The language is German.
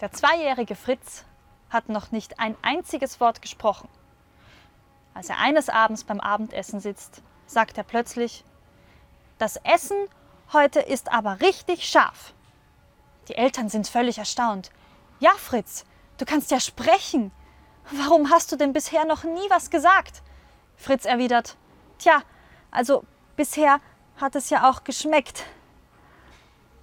Der zweijährige Fritz hat noch nicht ein einziges Wort gesprochen. Als er eines Abends beim Abendessen sitzt, sagt er plötzlich, das Essen heute ist aber richtig scharf. Die Eltern sind völlig erstaunt. Ja, Fritz, du kannst ja sprechen. Warum hast du denn bisher noch nie was gesagt? Fritz erwidert, Tja, also bisher hat es ja auch geschmeckt.